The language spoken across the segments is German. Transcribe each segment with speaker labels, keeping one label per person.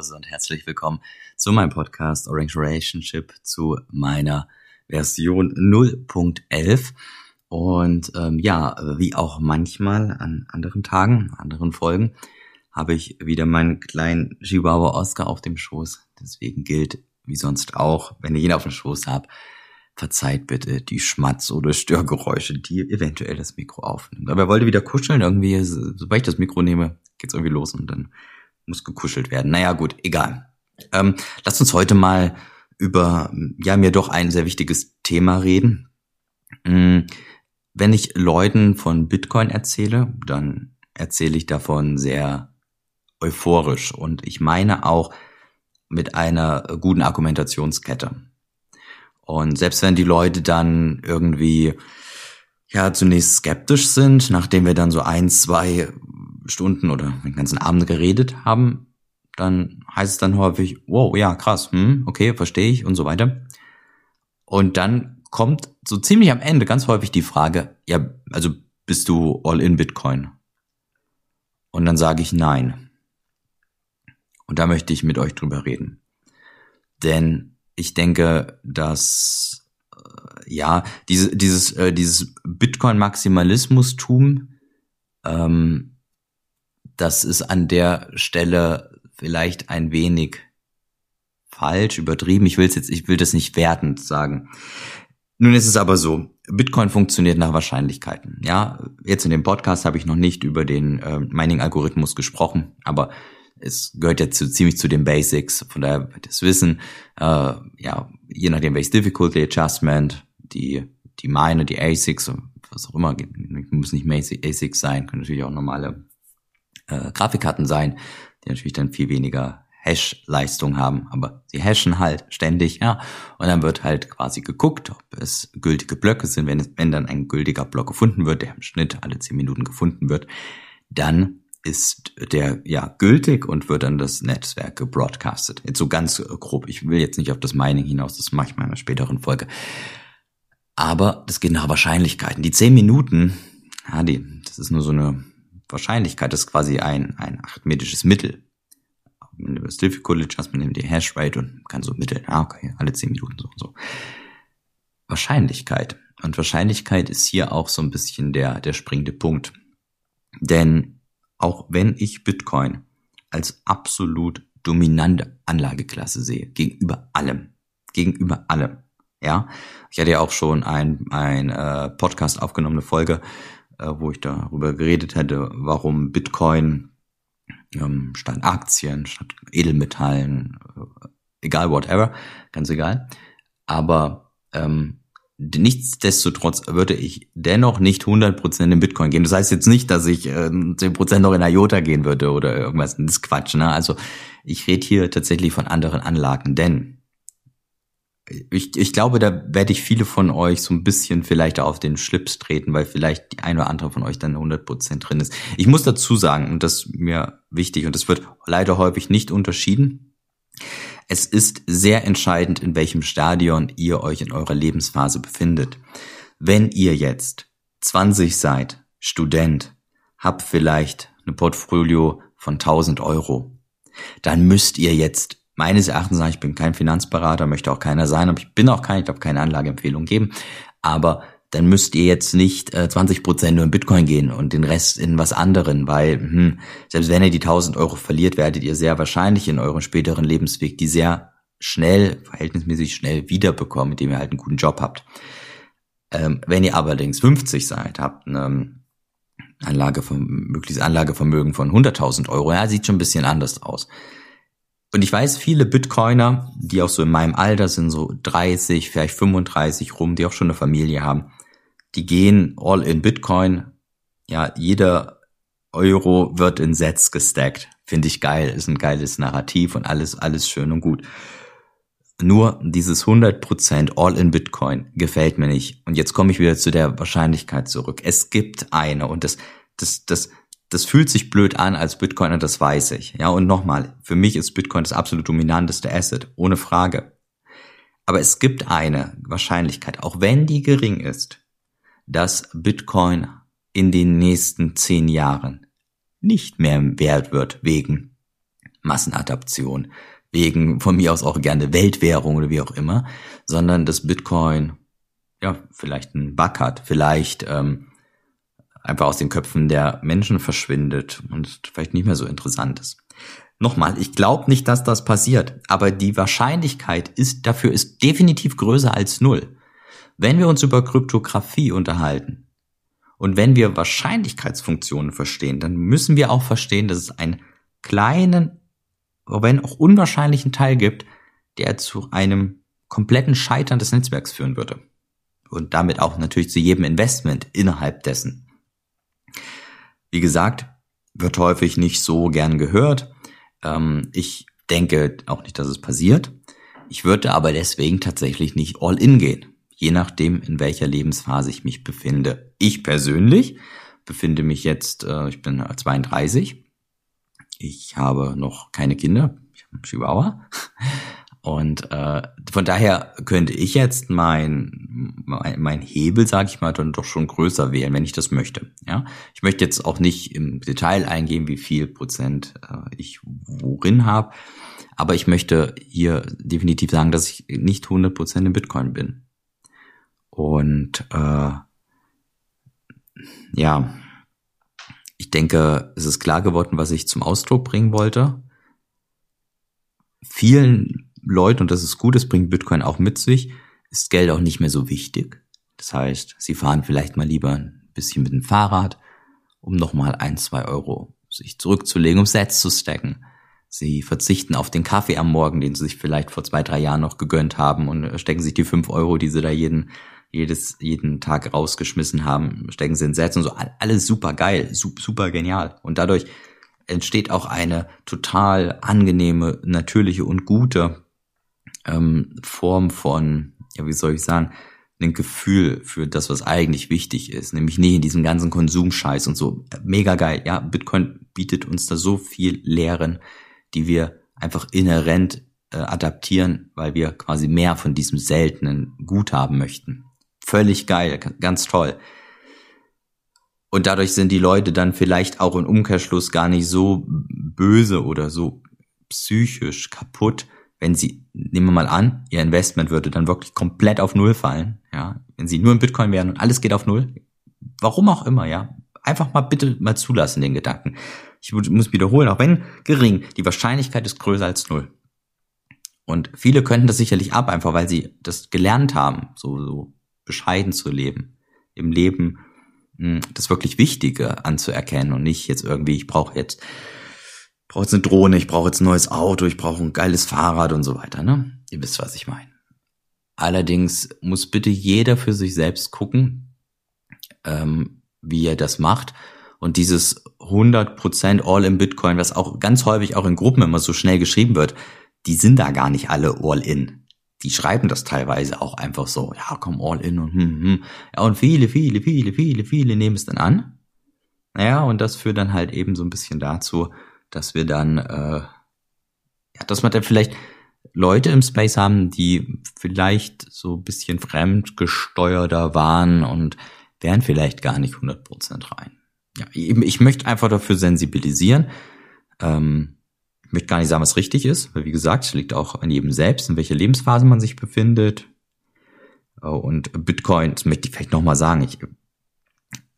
Speaker 1: Hause und herzlich willkommen zu meinem Podcast Orange Relationship zu meiner Version 0.11. Und ähm, ja, wie auch manchmal an anderen Tagen, anderen Folgen, habe ich wieder meinen kleinen Chihuahua Oscar auf dem Schoß. Deswegen gilt, wie sonst auch, wenn ihr ihn auf dem Schoß habt, verzeiht bitte die Schmatz- oder Störgeräusche, die eventuell das Mikro aufnimmt. Aber er wollte wieder kuscheln, irgendwie, sobald ich das Mikro nehme, geht's irgendwie los und dann muss gekuschelt werden. Naja, gut, egal. Ähm, lasst uns heute mal über, ja, mir doch ein sehr wichtiges Thema reden. Mm, wenn ich Leuten von Bitcoin erzähle, dann erzähle ich davon sehr euphorisch und ich meine auch mit einer guten Argumentationskette. Und selbst wenn die Leute dann irgendwie ja zunächst skeptisch sind, nachdem wir dann so ein, zwei Stunden oder den ganzen Abend geredet haben, dann heißt es dann häufig, wow, ja, krass, hm, okay, verstehe ich und so weiter. Und dann kommt so ziemlich am Ende ganz häufig die Frage, ja, also bist du all in Bitcoin? Und dann sage ich nein. Und da möchte ich mit euch drüber reden. Denn ich denke, dass äh, ja, diese, dieses, äh, dieses Bitcoin-Maximalismus-Tum ähm, das ist an der Stelle vielleicht ein wenig falsch, übertrieben. Ich will es jetzt, ich will das nicht wertend sagen. Nun ist es aber so, Bitcoin funktioniert nach Wahrscheinlichkeiten. Ja, jetzt in dem Podcast habe ich noch nicht über den äh, Mining-Algorithmus gesprochen, aber es gehört ja zu, ziemlich zu den Basics, von daher wird es wissen, äh, ja, je nachdem welches Difficulty Adjustment, die, die Mine, die ASICs, was auch immer, muss nicht ASICs sein, können natürlich auch normale äh, Grafikkarten sein, die natürlich dann viel weniger Hash-Leistung haben, aber sie hashen halt ständig, ja. Und dann wird halt quasi geguckt, ob es gültige Blöcke sind. Wenn, es, wenn dann ein gültiger Block gefunden wird, der im Schnitt alle zehn Minuten gefunden wird, dann ist der ja gültig und wird dann das Netzwerk gebroadcastet. Jetzt so ganz grob. Ich will jetzt nicht auf das Mining hinaus, das mache ich mal in einer späteren Folge. Aber das geht nach Wahrscheinlichkeiten. Die zehn Minuten, ja, die, das ist nur so eine Wahrscheinlichkeit ist quasi ein, ein arithmetisches Mittel. Man nimmt das Difficulty Adjustment, man nimmt die Hash Rate und kann so mitteln, ah, okay, alle 10 Minuten so und so. Wahrscheinlichkeit. Und Wahrscheinlichkeit ist hier auch so ein bisschen der, der springende Punkt. Denn auch wenn ich Bitcoin als absolut dominante Anlageklasse sehe, gegenüber allem, gegenüber allem, ja, ich hatte ja auch schon ein, ein äh, Podcast aufgenommene Folge, wo ich darüber geredet hätte, warum Bitcoin ähm, statt Aktien, statt Edelmetallen, äh, egal whatever, ganz egal. Aber ähm, nichtsdestotrotz würde ich dennoch nicht 100% in Bitcoin gehen. Das heißt jetzt nicht, dass ich äh, 10% noch in IOTA gehen würde oder irgendwas. Das ist Quatsch. Ne? Also ich rede hier tatsächlich von anderen Anlagen, denn ich, ich glaube, da werde ich viele von euch so ein bisschen vielleicht auf den Schlips treten, weil vielleicht die eine oder andere von euch dann 100% drin ist. Ich muss dazu sagen, und das ist mir wichtig, und das wird leider häufig nicht unterschieden, es ist sehr entscheidend, in welchem Stadion ihr euch in eurer Lebensphase befindet. Wenn ihr jetzt 20 seid, Student, habt vielleicht eine Portfolio von 1000 Euro, dann müsst ihr jetzt meines Erachtens sagen, ich bin kein Finanzberater, möchte auch keiner sein, aber ich bin auch kein, ich darf keine Anlageempfehlung geben. Aber dann müsst ihr jetzt nicht äh, 20 Prozent nur in Bitcoin gehen und den Rest in was anderen, weil hm, selbst wenn ihr die 1000 Euro verliert, werdet ihr sehr wahrscheinlich in eurem späteren Lebensweg die sehr schnell, verhältnismäßig schnell wiederbekommen, indem ihr halt einen guten Job habt. Ähm, wenn ihr allerdings 50 seid, habt eine Anlage von, mögliches Anlagevermögen von 100.000 Euro, ja, sieht schon ein bisschen anders aus. Und ich weiß, viele Bitcoiner, die auch so in meinem Alter sind, so 30, vielleicht 35 rum, die auch schon eine Familie haben, die gehen all in Bitcoin. Ja, jeder Euro wird in Sets gestackt. Finde ich geil, ist ein geiles Narrativ und alles, alles schön und gut. Nur dieses 100% all in Bitcoin gefällt mir nicht. Und jetzt komme ich wieder zu der Wahrscheinlichkeit zurück. Es gibt eine und das, das, das, das fühlt sich blöd an als Bitcoiner, das weiß ich. Ja, und nochmal, für mich ist Bitcoin das absolut dominanteste Asset, ohne Frage. Aber es gibt eine Wahrscheinlichkeit, auch wenn die gering ist, dass Bitcoin in den nächsten zehn Jahren nicht mehr wert wird wegen Massenadaption, wegen von mir aus auch gerne Weltwährung oder wie auch immer, sondern dass Bitcoin ja vielleicht einen Bug hat, vielleicht ähm, einfach aus den Köpfen der Menschen verschwindet und vielleicht nicht mehr so interessant ist. Nochmal, ich glaube nicht, dass das passiert, aber die Wahrscheinlichkeit ist dafür ist definitiv größer als null. Wenn wir uns über Kryptographie unterhalten und wenn wir Wahrscheinlichkeitsfunktionen verstehen, dann müssen wir auch verstehen, dass es einen kleinen, wenn auch unwahrscheinlichen Teil gibt, der zu einem kompletten Scheitern des Netzwerks führen würde. Und damit auch natürlich zu jedem Investment innerhalb dessen. Wie gesagt, wird häufig nicht so gern gehört. Ähm, ich denke auch nicht, dass es passiert. Ich würde aber deswegen tatsächlich nicht all in gehen. Je nachdem, in welcher Lebensphase ich mich befinde. Ich persönlich befinde mich jetzt, äh, ich bin 32. Ich habe noch keine Kinder. Ich habe einen Chihuahua. Und äh, von daher könnte ich jetzt mein, mein, mein Hebel, sage ich mal, dann doch schon größer wählen, wenn ich das möchte. Ja, ich möchte jetzt auch nicht im Detail eingehen, wie viel Prozent äh, ich worin habe, aber ich möchte hier definitiv sagen, dass ich nicht 100 Prozent im Bitcoin bin. Und äh, ja, ich denke, es ist klar geworden, was ich zum Ausdruck bringen wollte. Vielen Leuten, und das ist gut, das bringt Bitcoin auch mit sich, ist Geld auch nicht mehr so wichtig. Das heißt, sie fahren vielleicht mal lieber ein bisschen mit dem Fahrrad, um nochmal ein, zwei Euro sich zurückzulegen, um Sets zu stacken. Sie verzichten auf den Kaffee am Morgen, den sie sich vielleicht vor zwei, drei Jahren noch gegönnt haben und stecken sich die fünf Euro, die sie da jeden, jedes, jeden Tag rausgeschmissen haben, stecken sie in Sets und so. Alles super geil, super genial. Und dadurch entsteht auch eine total angenehme, natürliche und gute ähm, Form von, ja, wie soll ich sagen, ein Gefühl für das, was eigentlich wichtig ist, nämlich nicht in diesem ganzen Konsumscheiß und so. Mega geil. Ja, Bitcoin bietet uns da so viel Lehren, die wir einfach inhärent äh, adaptieren, weil wir quasi mehr von diesem seltenen Gut haben möchten. Völlig geil, ganz toll. Und dadurch sind die Leute dann vielleicht auch im Umkehrschluss gar nicht so böse oder so psychisch kaputt, wenn sie, nehmen wir mal an, ihr Investment würde dann wirklich komplett auf Null fallen, ja, wenn sie nur in Bitcoin wären und alles geht auf Null, warum auch immer, ja, einfach mal bitte mal zulassen den Gedanken. Ich muss wiederholen, auch wenn gering, die Wahrscheinlichkeit ist größer als Null. Und viele könnten das sicherlich ab, einfach weil sie das gelernt haben, so, so bescheiden zu leben, im Leben hm, das wirklich Wichtige anzuerkennen und nicht jetzt irgendwie, ich brauche jetzt brauche jetzt eine Drohne, ich brauche jetzt ein neues Auto, ich brauche ein geiles Fahrrad und so weiter, ne? Ihr wisst, was ich meine. Allerdings muss bitte jeder für sich selbst gucken, ähm, wie er das macht. Und dieses 100% All in Bitcoin, was auch ganz häufig auch in Gruppen immer so schnell geschrieben wird, die sind da gar nicht alle All in. Die schreiben das teilweise auch einfach so, ja, komm All in und hm, hm. Ja, und viele, viele, viele, viele, viele nehmen es dann an. Naja, und das führt dann halt eben so ein bisschen dazu, dass wir dann, äh, ja, dass man dann vielleicht Leute im Space haben, die vielleicht so ein bisschen fremdgesteuerter waren und wären vielleicht gar nicht 100% rein. Ja, eben, ich möchte einfach dafür sensibilisieren. Ähm, ich möchte gar nicht sagen, was richtig ist, weil wie gesagt, es liegt auch an jedem selbst, in welcher Lebensphase man sich befindet. Oh, und Bitcoin, das möchte ich vielleicht nochmal sagen, ich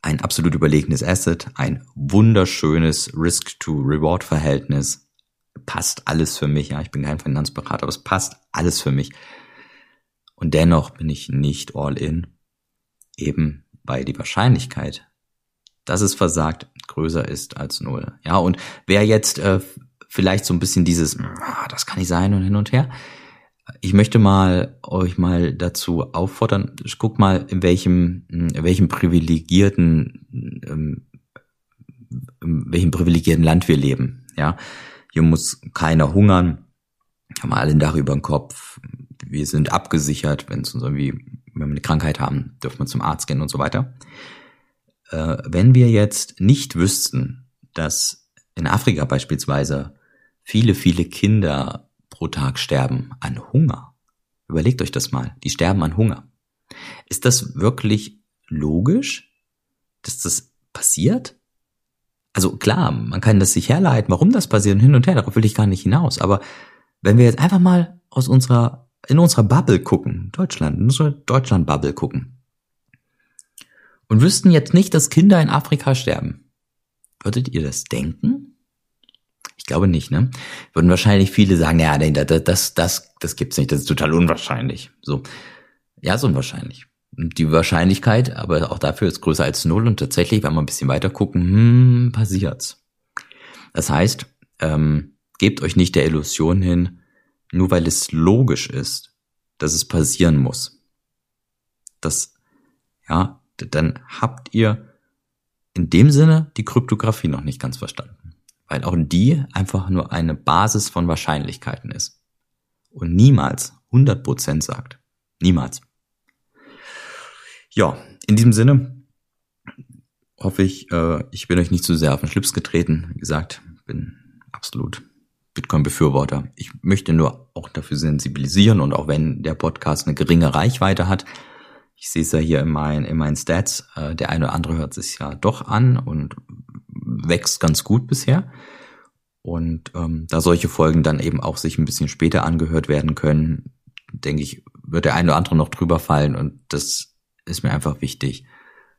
Speaker 1: ein absolut überlegenes Asset, ein wunderschönes Risk-to-Reward-Verhältnis. Passt alles für mich. Ja, ich bin kein Finanzberater, aber es passt alles für mich. Und dennoch bin ich nicht all in. Eben weil die Wahrscheinlichkeit, dass es versagt, größer ist als null. Ja, und wer jetzt äh, vielleicht so ein bisschen dieses, ah, das kann nicht sein und hin und her, ich möchte mal euch mal dazu auffordern, guckt mal, in welchem, in welchem privilegierten, ähm, in welchem privilegierten Land wir leben. Ja, hier muss keiner hungern, haben alle ein Dach über dem Kopf, wir sind abgesichert, wenn es uns irgendwie, wenn wir eine Krankheit haben, dürfen wir zum Arzt gehen und so weiter. Äh, wenn wir jetzt nicht wüssten, dass in Afrika beispielsweise viele, viele Kinder pro Tag sterben an Hunger. Überlegt euch das mal. Die sterben an Hunger. Ist das wirklich logisch, dass das passiert? also klar, man kann das sich herleiten, warum das passiert und hin und her, darauf will ich gar nicht hinaus. Aber wenn wir jetzt einfach mal aus unserer, in unserer Bubble gucken, Deutschland, in unserer Deutschland-Bubble gucken, und wüssten jetzt nicht, dass Kinder in Afrika sterben, würdet ihr das denken? Ich glaube nicht, ne? Würden wahrscheinlich viele sagen, ja, das, das, das, das gibt's nicht, das ist total unwahrscheinlich. So. Ja, ist unwahrscheinlich. Die Wahrscheinlichkeit, aber auch dafür ist größer als null und tatsächlich, wenn wir ein bisschen weiter gucken, hm, passiert's. Das heißt, ähm, gebt euch nicht der Illusion hin, nur weil es logisch ist, dass es passieren muss. Das, ja, dann habt ihr in dem Sinne die Kryptographie noch nicht ganz verstanden. Weil auch die einfach nur eine Basis von Wahrscheinlichkeiten ist. Und niemals 100% sagt. Niemals. Ja, in diesem Sinne hoffe ich, äh, ich bin euch nicht zu sehr auf den Schlips getreten. Wie gesagt, bin absolut Bitcoin-Befürworter. Ich möchte nur auch dafür sensibilisieren und auch wenn der Podcast eine geringe Reichweite hat, ich sehe es ja hier in meinen, in meinen Stats, äh, der eine oder andere hört sich ja doch an und wächst ganz gut bisher. Und ähm, da solche Folgen dann eben auch sich ein bisschen später angehört werden können, denke ich, wird der eine oder andere noch drüber fallen und das ist mir einfach wichtig,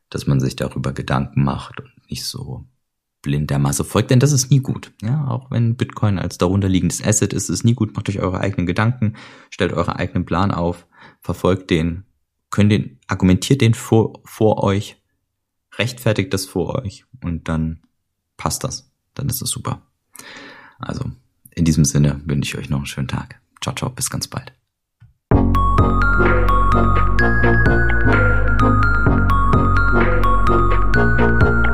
Speaker 1: dass man sich darüber Gedanken macht und nicht so blind der Masse folgt, denn das ist nie gut. Ja, auch wenn Bitcoin als darunterliegendes Asset ist, ist nie gut. Macht euch eure eigenen Gedanken, stellt euren eigenen Plan auf, verfolgt den, könnt den, argumentiert den vor, vor euch, rechtfertigt das vor euch und dann passt das. Dann ist das super. Also, in diesem Sinne wünsche ich euch noch einen schönen Tag. Ciao, ciao, bis ganz bald. Musik